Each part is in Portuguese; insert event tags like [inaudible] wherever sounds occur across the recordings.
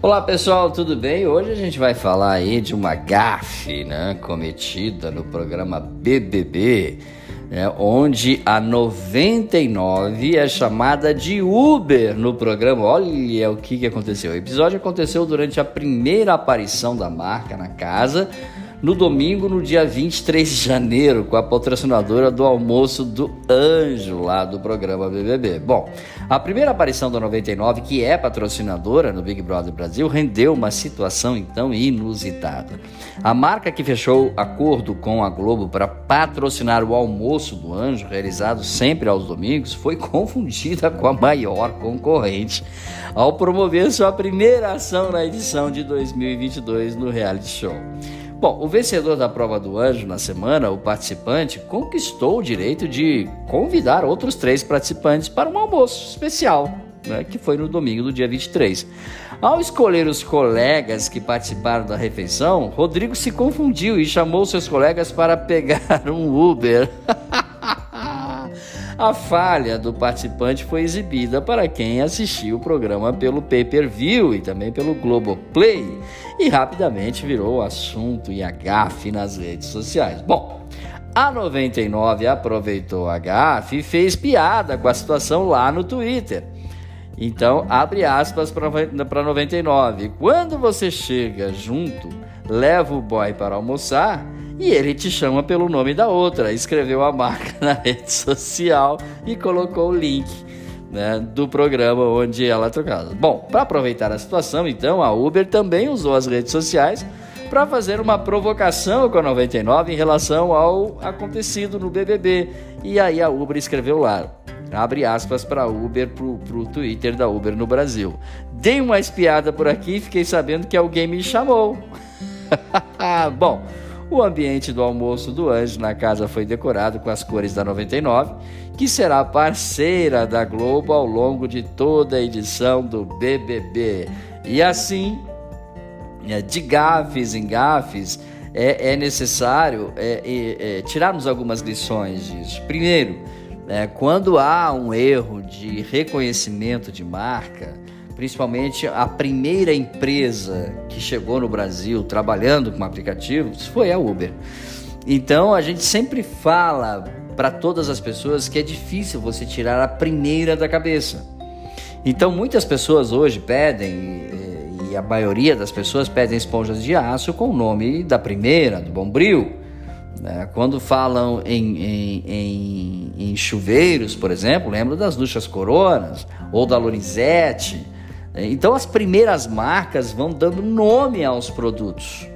Olá pessoal, tudo bem? Hoje a gente vai falar aí de uma gafe né, cometida no programa BBB, né, onde a 99 é chamada de Uber no programa. Olha o que, que aconteceu. O episódio aconteceu durante a primeira aparição da marca na casa no domingo, no dia 23 de janeiro, com a patrocinadora do almoço do Anjo, lá do programa BBB. Bom, a primeira aparição da 99, que é patrocinadora no Big Brother Brasil, rendeu uma situação então inusitada. A marca que fechou acordo com a Globo para patrocinar o almoço do Anjo, realizado sempre aos domingos, foi [laughs] confundida com a maior concorrente ao promover sua primeira ação na edição de 2022 no reality show. Bom, o vencedor da prova do anjo na semana, o participante, conquistou o direito de convidar outros três participantes para um almoço especial, né, que foi no domingo do dia 23. Ao escolher os colegas que participaram da refeição, Rodrigo se confundiu e chamou seus colegas para pegar [laughs] um Uber. A falha do participante foi exibida para quem assistiu o programa pelo pay-per-view e também pelo Globoplay e rapidamente virou assunto e agafe nas redes sociais. Bom, a 99 aproveitou a gafe e fez piada com a situação lá no Twitter. Então, abre aspas para 99. Quando você chega junto, leva o boy para almoçar e ele te chama pelo nome da outra. Escreveu a marca [laughs] na rede social e colocou o link né, do programa onde ela trocada. Bom, para aproveitar a situação, então, a Uber também usou as redes sociais para fazer uma provocação com a 99 em relação ao acontecido no BBB. E aí a Uber escreveu lá, abre aspas para Uber, para o Twitter da Uber no Brasil. Dei uma espiada por aqui e fiquei sabendo que alguém me chamou. [laughs] Bom, o ambiente do almoço do Anjo na casa foi decorado com as cores da 99, que será parceira da Globo ao longo de toda a edição do BBB. E assim, é, de gafes em gafes, é, é necessário é, é, tirarmos algumas lições disso. Primeiro, é, quando há um erro de reconhecimento de marca, principalmente a primeira empresa que chegou no Brasil trabalhando com aplicativos foi a Uber. Então a gente sempre fala para todas as pessoas que é difícil você tirar a primeira da cabeça. Então muitas pessoas hoje pedem, e a maioria das pessoas pedem esponjas de aço com o nome da primeira, do Bombril. Né? Quando falam em, em, em, em chuveiros, por exemplo, lembro das duchas coronas ou da Lorizete. Então as primeiras marcas vão dando nome aos produtos.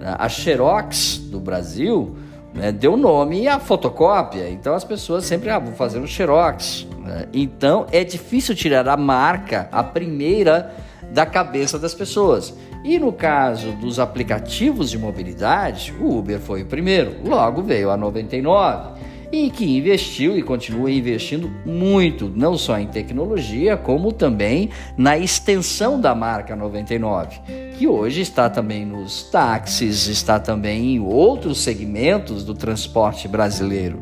A Xerox do Brasil né, deu nome à fotocópia, então as pessoas sempre ah, vão fazer um Xerox. Né? Então é difícil tirar a marca, a primeira, da cabeça das pessoas. E no caso dos aplicativos de mobilidade, o Uber foi o primeiro, logo veio a 99 e que investiu e continua investindo muito, não só em tecnologia, como também na extensão da marca 99, que hoje está também nos táxis, está também em outros segmentos do transporte brasileiro.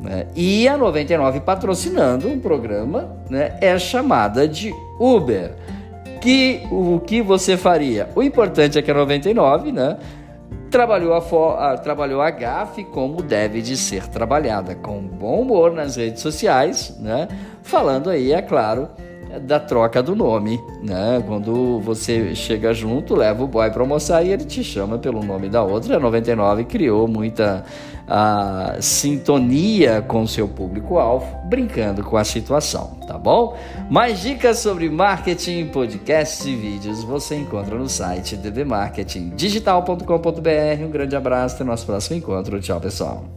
Né? E a 99 patrocinando um programa né, é chamada de Uber. Que o que você faria? O importante é que a 99, né? Trabalhou a, a, trabalhou a GAF como deve de ser trabalhada, com bom humor nas redes sociais, né? Falando aí, é claro, da troca do nome, né? Quando você chega junto, leva o boy para almoçar e ele te chama pelo nome da outra. A 99 criou muita a sintonia com seu público-alvo, brincando com a situação, tá bom? Mais dicas sobre marketing, podcasts e vídeos você encontra no site dbmarketingdigital.com.br. Um grande abraço, até nosso próximo encontro. Tchau, pessoal.